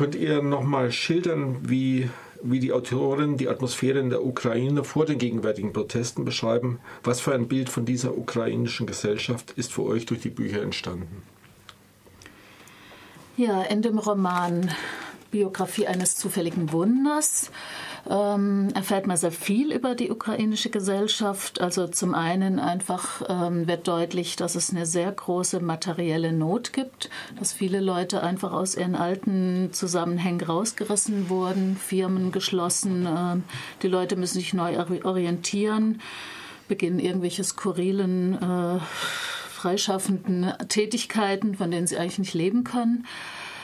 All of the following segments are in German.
Könnt ihr nochmal schildern, wie, wie die Autorin die Atmosphäre in der Ukraine vor den gegenwärtigen Protesten beschreiben? Was für ein Bild von dieser ukrainischen Gesellschaft ist für euch durch die Bücher entstanden? Ja, in dem Roman Biografie eines zufälligen Wunders ähm, erfährt man sehr viel über die ukrainische Gesellschaft. Also zum einen einfach ähm, wird deutlich, dass es eine sehr große materielle Not gibt, dass viele Leute einfach aus ihren alten Zusammenhängen rausgerissen wurden, Firmen geschlossen, äh, die Leute müssen sich neu orientieren, beginnen irgendwelche skurrilen, äh, freischaffenden Tätigkeiten, von denen sie eigentlich nicht leben können.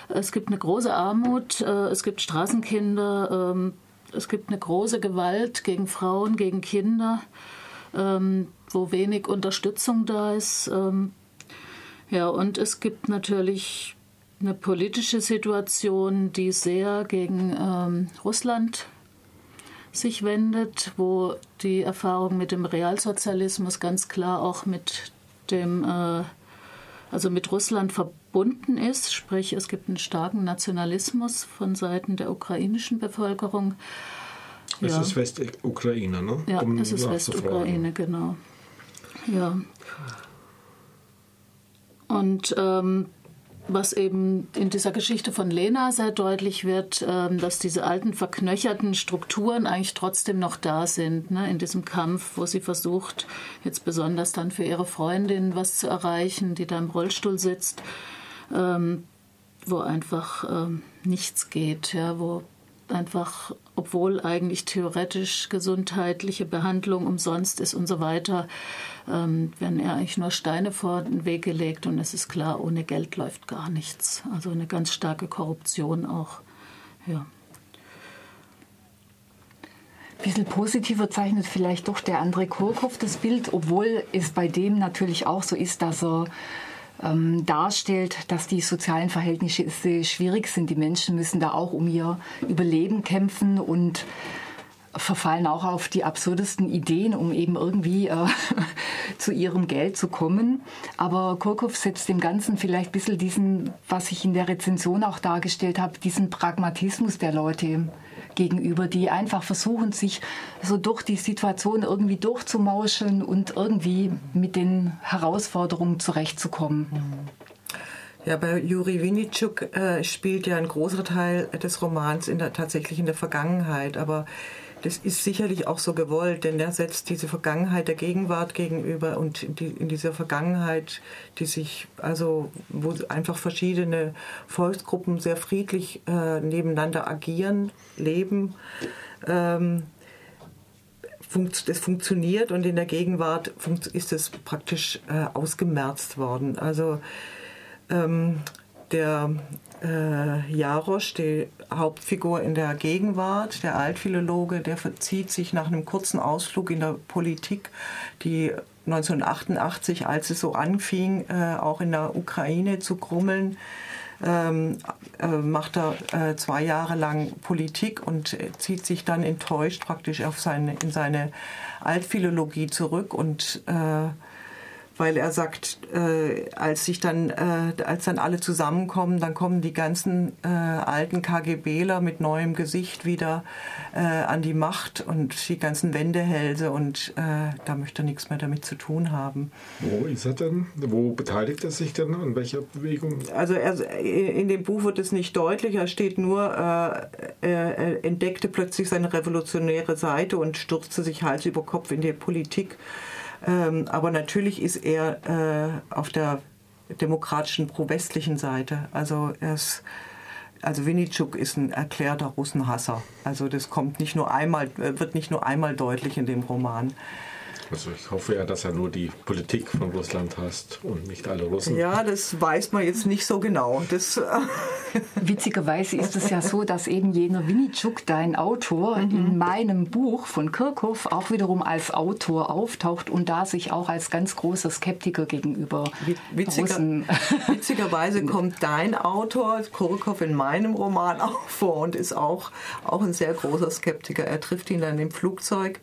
Es gibt eine große Armut, äh, es gibt Straßenkinder, ähm, es gibt eine große Gewalt gegen Frauen, gegen Kinder, ähm, wo wenig Unterstützung da ist. Ähm, ja, und es gibt natürlich eine politische Situation, die sehr gegen ähm, Russland sich wendet, wo die Erfahrung mit dem Realsozialismus ganz klar auch mit dem, äh, also mit Russland verbunden ist. Sprich, es gibt einen starken Nationalismus von Seiten der ukrainischen Bevölkerung. Es ja. ist Westukraine, ne? Ja, um es ist Westukraine, genau. Ja. Und ähm, was eben in dieser Geschichte von Lena sehr deutlich wird, ähm, dass diese alten verknöcherten Strukturen eigentlich trotzdem noch da sind, ne, in diesem Kampf, wo sie versucht, jetzt besonders dann für ihre Freundin was zu erreichen, die da im Rollstuhl sitzt, ähm, wo einfach ähm, nichts geht, ja, wo einfach, obwohl eigentlich theoretisch gesundheitliche Behandlung umsonst ist und so weiter, ähm, werden ja eigentlich nur Steine vor den Weg gelegt und es ist klar, ohne Geld läuft gar nichts. Also eine ganz starke Korruption auch. Ja. Ein bisschen positiver zeichnet vielleicht doch der André Kurkopf das Bild, obwohl es bei dem natürlich auch so ist, dass er ähm, darstellt, dass die sozialen Verhältnisse schwierig sind. Die Menschen müssen da auch um ihr Überleben kämpfen und verfallen auch auf die absurdesten Ideen, um eben irgendwie äh, zu ihrem Geld zu kommen. Aber Kurkov setzt dem Ganzen vielleicht ein bisschen diesen, was ich in der Rezension auch dargestellt habe, diesen Pragmatismus der Leute gegenüber, die einfach versuchen, sich so durch die Situation irgendwie durchzumauscheln und irgendwie mit den Herausforderungen zurechtzukommen. Ja, bei Juri Winitschuk äh, spielt ja ein großer Teil des Romans in der, tatsächlich in der Vergangenheit, aber das ist sicherlich auch so gewollt, denn er setzt diese Vergangenheit der Gegenwart gegenüber und die, in dieser Vergangenheit, die sich, also wo einfach verschiedene Volksgruppen sehr friedlich äh, nebeneinander agieren, leben, ähm, das funktioniert und in der Gegenwart ist es praktisch äh, ausgemerzt worden. Also ähm, der äh, Jarosch, die Hauptfigur in der Gegenwart, der Altphilologe, der verzieht sich nach einem kurzen Ausflug in der Politik, die 1988, als es so anfing, äh, auch in der Ukraine zu grummeln, ähm, äh, macht er äh, zwei Jahre lang Politik und zieht sich dann enttäuscht praktisch auf seine, in seine Altphilologie zurück und äh, weil er sagt, äh, als sich dann, äh, als dann alle zusammenkommen, dann kommen die ganzen äh, alten KGBler mit neuem Gesicht wieder äh, an die Macht und die ganzen Wendehälse und äh, da möchte er nichts mehr damit zu tun haben. Wo ist er denn? Wo beteiligt er sich denn? An welcher Bewegung? Also er, in dem Buch wird es nicht deutlich. Er steht nur, äh, er entdeckte plötzlich seine revolutionäre Seite und stürzte sich Hals über Kopf in die Politik. Ähm, aber natürlich ist er äh, auf der demokratischen pro-westlichen Seite. Also er ist also Winitschuk ist ein erklärter Russenhasser. Also das kommt nicht nur einmal, wird nicht nur einmal deutlich in dem Roman. Also ich hoffe ja, dass er nur die Politik von Russland hasst und nicht alle Russen. Ja, das weiß man jetzt nicht so genau. Das Witzigerweise ist es ja so, dass eben jener Winitschuk, dein Autor, mhm. in meinem Buch von Kirchhoff auch wiederum als Autor auftaucht und da sich auch als ganz großer Skeptiker gegenüber Witziger, Russen... Witzigerweise kommt dein Autor, Kirchhoff, in meinem Roman auch vor und ist auch, auch ein sehr großer Skeptiker. Er trifft ihn dann im Flugzeug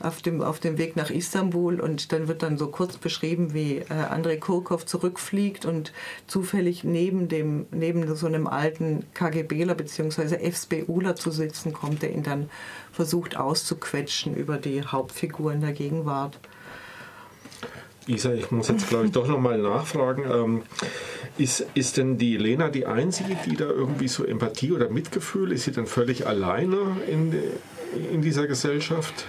auf dem, auf dem Weg nach Istanbul und dann wird dann so kurz beschrieben, wie äh, Andrei Kurkov zurückfliegt und zufällig neben, dem, neben so einem alten KGBler bzw. FSBUler zu sitzen kommt, der ihn dann versucht auszuquetschen über die Hauptfigur in der Gegenwart. Isa, ich muss jetzt glaube ich doch nochmal nachfragen. Ähm, ist, ist denn die Lena die Einzige, die da irgendwie so Empathie oder Mitgefühl, ist sie dann völlig alleine in, in dieser Gesellschaft?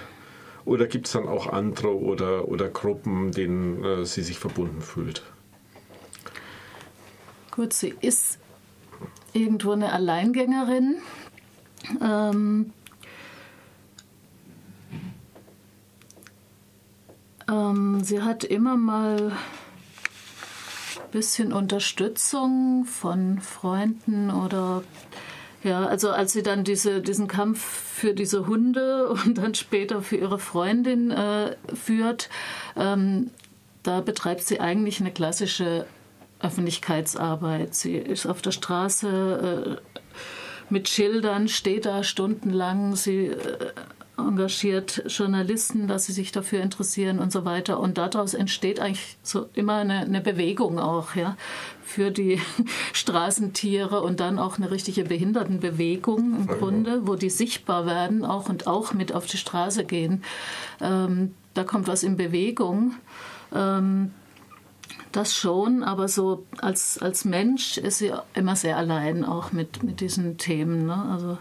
Oder gibt es dann auch andere oder, oder Gruppen, denen äh, sie sich verbunden fühlt? Gut, sie ist irgendwo eine Alleingängerin. Ähm, ähm, sie hat immer mal ein bisschen Unterstützung von Freunden oder ja, also als sie dann diese, diesen Kampf für diese Hunde und dann später für ihre Freundin äh, führt, ähm, da betreibt sie eigentlich eine klassische Öffentlichkeitsarbeit. Sie ist auf der Straße äh, mit Schildern, steht da stundenlang, sie äh, engagiert Journalisten, dass sie sich dafür interessieren und so weiter. Und daraus entsteht eigentlich so immer eine, eine Bewegung auch, ja, für die Straßentiere und dann auch eine richtige Behindertenbewegung im Grunde, wo die sichtbar werden auch und auch mit auf die Straße gehen. Ähm, da kommt was in Bewegung. Ähm, das schon, aber so als, als Mensch ist sie immer sehr allein auch mit, mit diesen Themen. Ne? Also,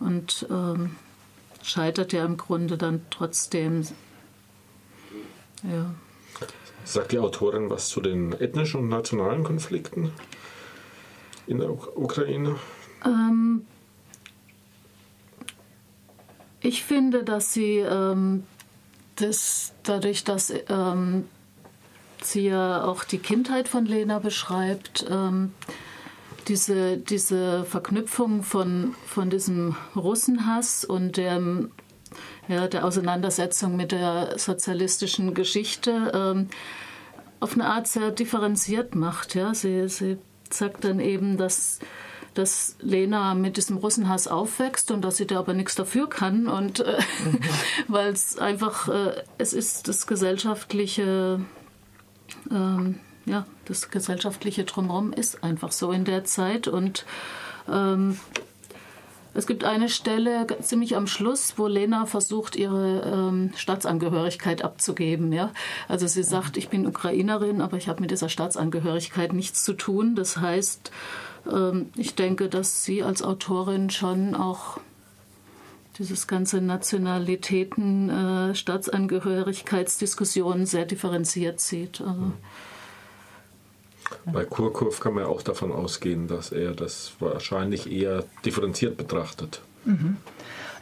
und ähm, scheitert ja im Grunde dann trotzdem. Ja. Sagt die Autorin was zu den ethnischen und nationalen Konflikten in der Ukraine? Ähm, ich finde, dass sie ähm, das, dadurch, dass ähm, sie ja auch die Kindheit von Lena beschreibt, ähm, diese, diese Verknüpfung von, von diesem Russenhass und dem, ja, der Auseinandersetzung mit der sozialistischen Geschichte ähm, auf eine Art sehr differenziert macht. Ja. Sie, sie sagt dann eben, dass, dass Lena mit diesem Russenhass aufwächst und dass sie da aber nichts dafür kann und äh, mhm. weil es einfach, äh, es ist das gesellschaftliche ähm, ja, das gesellschaftliche Drumherum ist einfach so in der Zeit. Und ähm, es gibt eine Stelle ziemlich am Schluss, wo Lena versucht, ihre ähm, Staatsangehörigkeit abzugeben. Ja? Also sie sagt, ich bin Ukrainerin, aber ich habe mit dieser Staatsangehörigkeit nichts zu tun. Das heißt, ähm, ich denke, dass sie als Autorin schon auch dieses ganze Nationalitäten, äh, Staatsangehörigkeitsdiskussionen sehr differenziert sieht. Also, bei Kurkov kann man auch davon ausgehen, dass er das wahrscheinlich eher differenziert betrachtet. Mhm.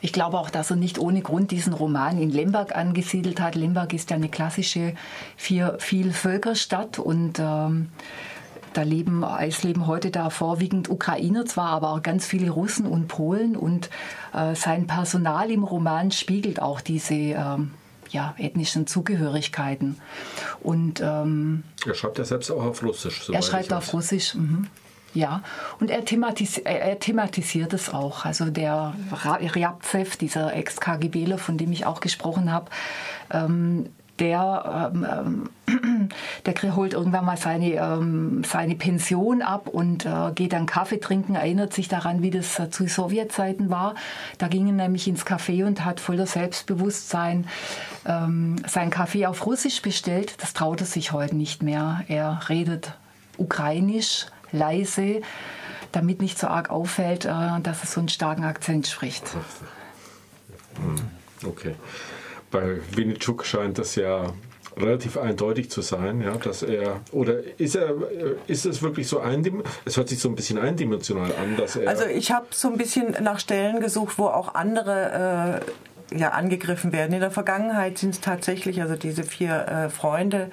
Ich glaube auch, dass er nicht ohne Grund diesen Roman in Lemberg angesiedelt hat. Lemberg ist ja eine klassische Vielvölkerstadt und ähm, da leben, es leben heute da vorwiegend Ukrainer zwar, aber auch ganz viele Russen und Polen und äh, sein Personal im Roman spiegelt auch diese ähm, ja, ethnischen Zugehörigkeiten. Und, ähm, er schreibt ja selbst auch auf Russisch. Er schreibt auf Russisch. Mhm. Ja, und er, thematis er, thematisiert es auch. Also der Ryabtsev, dieser Ex-KGBler, von dem ich auch gesprochen habe, ähm, der, ähm, ähm der holt irgendwann mal seine, ähm, seine Pension ab und äh, geht dann Kaffee trinken, erinnert sich daran, wie das äh, zu Sowjetzeiten war. Da ging er nämlich ins Café und hat voller Selbstbewusstsein ähm, sein Kaffee auf Russisch bestellt. Das traut er sich heute nicht mehr. Er redet ukrainisch, leise, damit nicht so arg auffällt, äh, dass er so einen starken Akzent spricht. Hm, okay bei Winnichuk scheint das ja relativ eindeutig zu sein, ja, dass er oder ist er ist es wirklich so eindimensional? Es hört sich so ein bisschen eindimensional an, dass er. Also ich habe so ein bisschen nach Stellen gesucht, wo auch andere äh, ja angegriffen werden. In der Vergangenheit sind es tatsächlich also diese vier äh, Freunde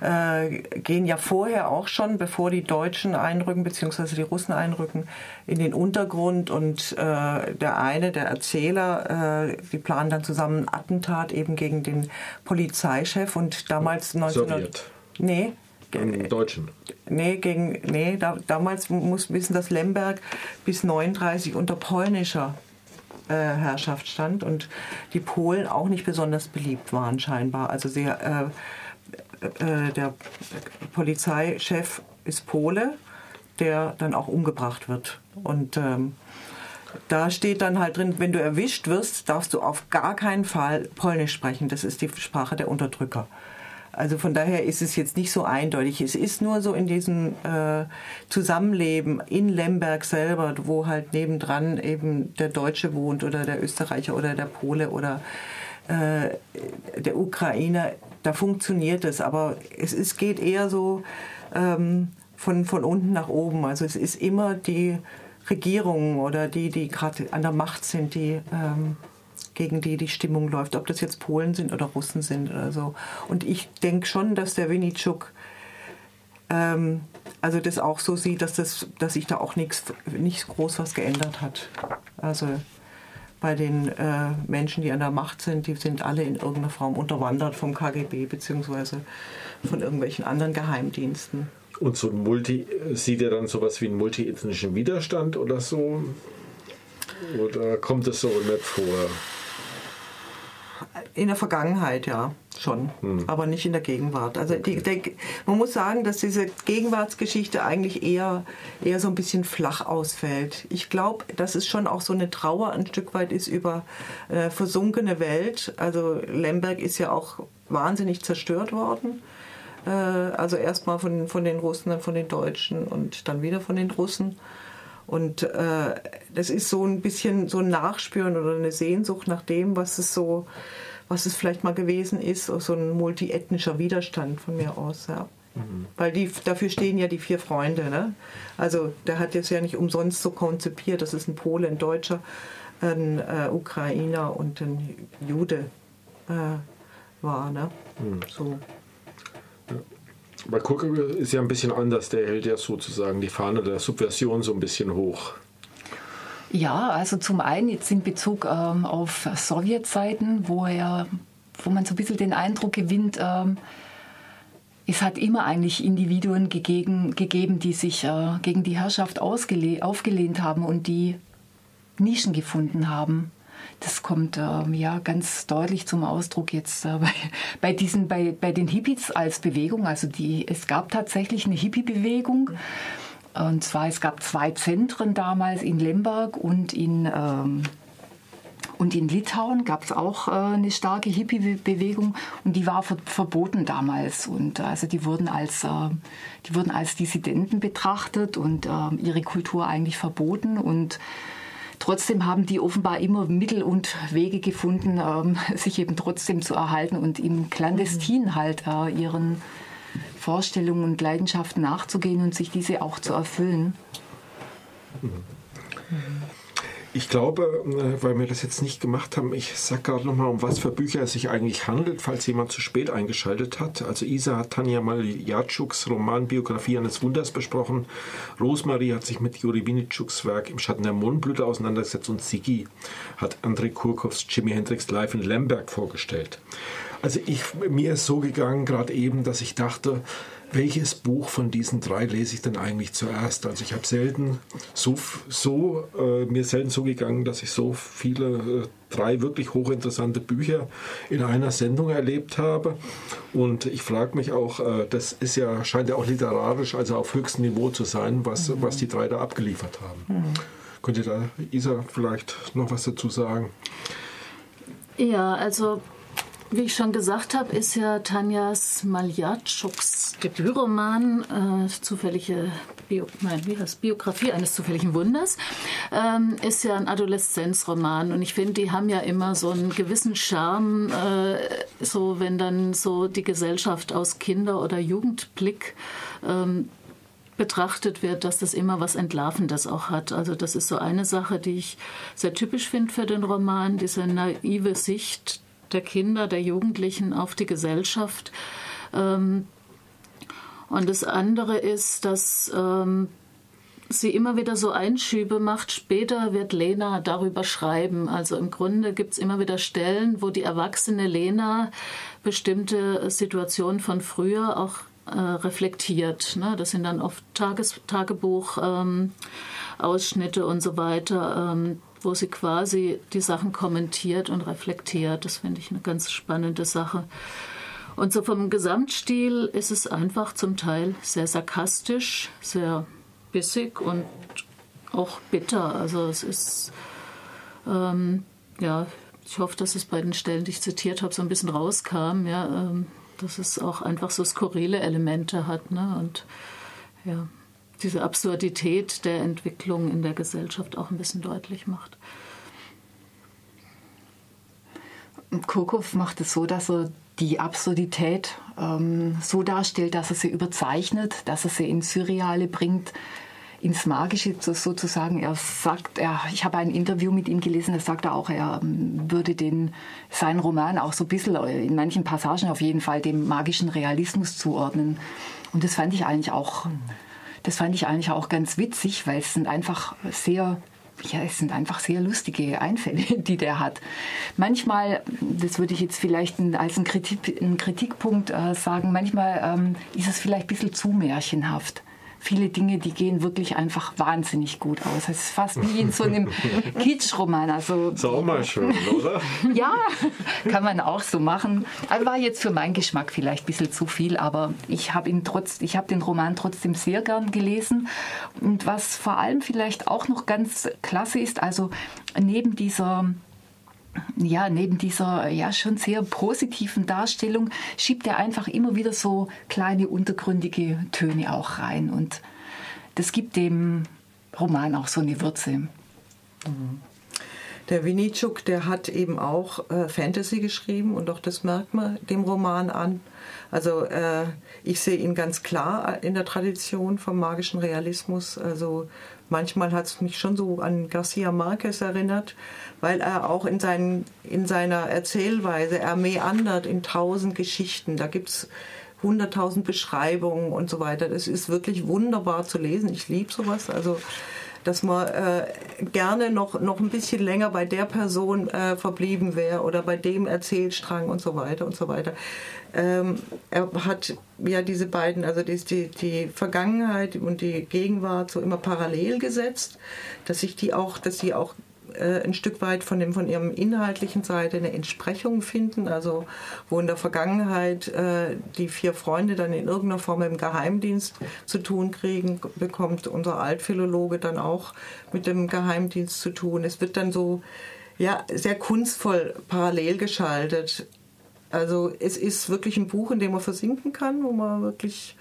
äh, gehen ja vorher auch schon, bevor die Deutschen einrücken, beziehungsweise die Russen einrücken, in den Untergrund und äh, der eine, der Erzähler, äh, die planen dann zusammen ein Attentat eben gegen den Polizeichef und damals 19... Sowjet. Nee, im Deutschen? Nee, gegen, nee da, damals muss wissen, dass Lemberg bis 39 unter polnischer Herrschaft stand und die Polen auch nicht besonders beliebt waren scheinbar. Also sie, äh, äh, der Polizeichef ist Pole, der dann auch umgebracht wird. Und ähm, da steht dann halt drin, wenn du erwischt wirst, darfst du auf gar keinen Fall Polnisch sprechen. Das ist die Sprache der Unterdrücker. Also von daher ist es jetzt nicht so eindeutig. Es ist nur so in diesem äh, Zusammenleben in Lemberg selber, wo halt nebendran eben der Deutsche wohnt oder der Österreicher oder der Pole oder äh, der Ukrainer, da funktioniert es. Aber es ist, geht eher so ähm, von, von unten nach oben. Also es ist immer die Regierungen oder die, die gerade an der Macht sind, die ähm, gegen die die Stimmung läuft, ob das jetzt Polen sind oder Russen sind oder so. Und ich denke schon, dass der Winitschuk ähm, also das auch so sieht, dass, das, dass sich da auch nichts nicht groß was geändert hat. Also bei den äh, Menschen, die an der Macht sind, die sind alle in irgendeiner Form unterwandert vom KGB bzw. von irgendwelchen anderen Geheimdiensten. Und so ein Multi, sieht er dann sowas wie einen multiethnischen Widerstand oder so? Oder kommt es so nicht vor? In der Vergangenheit, ja, schon, hm. aber nicht in der Gegenwart. Also die, der, man muss sagen, dass diese Gegenwartsgeschichte eigentlich eher, eher so ein bisschen flach ausfällt. Ich glaube, dass es schon auch so eine Trauer ein Stück weit ist über äh, versunkene Welt. Also Lemberg ist ja auch wahnsinnig zerstört worden. Äh, also erstmal von, von den Russen, dann von den Deutschen und dann wieder von den Russen. Und äh, das ist so ein bisschen so ein Nachspüren oder eine Sehnsucht nach dem, was es so, was es vielleicht mal gewesen ist, so ein multiethnischer Widerstand von mir aus, ja. Mhm. Weil die, dafür stehen ja die vier Freunde. Ne? Also der hat jetzt ja nicht umsonst so konzipiert, das ist ein Pole, ein Deutscher, ein äh, Ukrainer und ein Jude äh, war. Ne? Mhm. So. Bei Kucke ist ja ein bisschen anders. Der hält ja sozusagen die Fahne der Subversion so ein bisschen hoch. Ja, also zum einen jetzt in Bezug ähm, auf Sowjetzeiten, wo er, wo man so ein bisschen den Eindruck gewinnt, ähm, es hat immer eigentlich Individuen gegeben, gegeben die sich äh, gegen die Herrschaft aufgelehnt haben und die Nischen gefunden haben. Das kommt ähm, ja ganz deutlich zum Ausdruck jetzt äh, bei, bei, diesen, bei, bei den Hippies als Bewegung. Also die, es gab tatsächlich eine Hippie-Bewegung. Und zwar, es gab zwei Zentren damals in Lemberg und in, ähm, und in Litauen gab es auch äh, eine starke Hippie-Bewegung und die war ver verboten damals. Und äh, also die wurden als, äh, die wurden als Dissidenten betrachtet und äh, ihre Kultur eigentlich verboten. Und Trotzdem haben die offenbar immer Mittel und Wege gefunden, ähm, sich eben trotzdem zu erhalten und im Clandestin mhm. halt äh, ihren Vorstellungen und Leidenschaften nachzugehen und sich diese auch zu erfüllen. Mhm. Ich glaube, äh, weil wir das jetzt nicht gemacht haben, ich sage gerade nochmal, um was für Bücher es sich eigentlich handelt, falls jemand zu spät eingeschaltet hat. Also Isa hat Tanja Maljatschuks Roman Biografie eines Wunders besprochen. Rosemarie hat sich mit Juri Winitschuks Werk Im Schatten der Mondblüte auseinandergesetzt und Sigi hat André Kurkows Jimi Hendrix live in Lemberg vorgestellt. Also ich, mir ist so gegangen gerade eben, dass ich dachte, welches Buch von diesen drei lese ich denn eigentlich zuerst? Also ich habe selten so, so äh, mir selten so gegangen, dass ich so viele äh, drei wirklich hochinteressante Bücher in einer Sendung erlebt habe. Und ich frage mich auch, äh, das ist ja scheint ja auch literarisch, also auf höchstem Niveau zu sein, was mhm. was die drei da abgeliefert haben. Mhm. Könnt ihr da Isa vielleicht noch was dazu sagen? Ja, also wie ich schon gesagt habe, ist ja Tanjas Maljatschuks Debütroman äh, zufällige Bio, nein, wie heißt Biografie eines zufälligen Wunders ähm, ist ja ein Adoleszenzroman und ich finde, die haben ja immer so einen gewissen Charme, äh, so wenn dann so die Gesellschaft aus Kinder- oder Jugendblick ähm, betrachtet wird, dass das immer was Entlarvendes auch hat. Also das ist so eine Sache, die ich sehr typisch finde für den Roman, diese naive Sicht der Kinder, der Jugendlichen auf die Gesellschaft. Ähm, und das andere ist, dass ähm, sie immer wieder so Einschübe macht. Später wird Lena darüber schreiben. Also im Grunde gibt es immer wieder Stellen, wo die erwachsene Lena bestimmte Situationen von früher auch äh, reflektiert. Ne? Das sind dann oft Tages Tagebuch. Ähm, Ausschnitte und so weiter. Wo sie quasi die Sachen kommentiert und reflektiert. Das finde ich eine ganz spannende Sache. Und so vom Gesamtstil ist es einfach zum Teil sehr sarkastisch, sehr bissig und auch bitter. Also es ist, ähm, ja, ich hoffe, dass es bei den Stellen, die ich zitiert habe, so ein bisschen rauskam, ja, ähm, dass es auch einfach so skurrile Elemente hat. Ne? Und ja, diese Absurdität der Entwicklung in der Gesellschaft auch ein bisschen deutlich macht. Kurkow macht es so, dass er die Absurdität ähm, so darstellt, dass er sie überzeichnet, dass er sie ins Surreale bringt, ins Magische sozusagen. Er sagt, er, ich habe ein Interview mit ihm gelesen, da sagt er auch, er ähm, würde den, seinen Roman auch so ein bisschen, äh, in manchen Passagen auf jeden Fall, dem magischen Realismus zuordnen. Und das fand ich eigentlich auch, das fand ich eigentlich auch ganz witzig, weil es sind einfach sehr ja, es sind einfach sehr lustige Einfälle, die der hat. Manchmal, das würde ich jetzt vielleicht als einen, Kritik, Kritikpunkt äh, sagen, manchmal ähm, ist es vielleicht ein bisschen zu märchenhaft viele Dinge, die gehen wirklich einfach wahnsinnig gut aus. Es ist fast wie in so einem Kitschroman. Also, ist auch mal schön, oder? ja, kann man auch so machen. Also war jetzt für meinen Geschmack vielleicht ein bisschen zu viel, aber ich habe ihn trotz, ich habe den Roman trotzdem sehr gern gelesen. Und was vor allem vielleicht auch noch ganz klasse ist, also neben dieser ja, neben dieser ja schon sehr positiven Darstellung schiebt er einfach immer wieder so kleine untergründige Töne auch rein und das gibt dem Roman auch so eine Würze. Mhm. Der Winitschuk, der hat eben auch äh, Fantasy geschrieben und auch das merkt man dem Roman an. Also äh, ich sehe ihn ganz klar in der Tradition vom magischen Realismus. Also manchmal hat es mich schon so an Garcia Marquez erinnert, weil er auch in, seinen, in seiner Erzählweise, er meandert in tausend Geschichten. Da gibt es hunderttausend Beschreibungen und so weiter. Das ist wirklich wunderbar zu lesen. Ich liebe sowas. Also dass man äh, gerne noch, noch ein bisschen länger bei der Person äh, verblieben wäre oder bei dem Erzählstrang und so weiter und so weiter. Ähm, er hat ja diese beiden, also die, die, Vergangenheit und die Gegenwart so immer parallel gesetzt, dass sich die auch, dass sie auch äh, ein Stück weit von, dem, von ihrem inhaltlichen Seite eine Entsprechung finden. Also wo in der Vergangenheit äh, die vier Freunde dann in irgendeiner Form im Geheimdienst zu tun kriegen, bekommt unser Altphilologe dann auch mit dem Geheimdienst zu tun. Es wird dann so ja, sehr kunstvoll parallel geschaltet. Also es ist wirklich ein Buch, in dem man versinken kann, wo man wirklich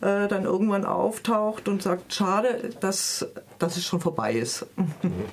äh, dann irgendwann auftaucht und sagt, schade, dass, dass es schon vorbei ist.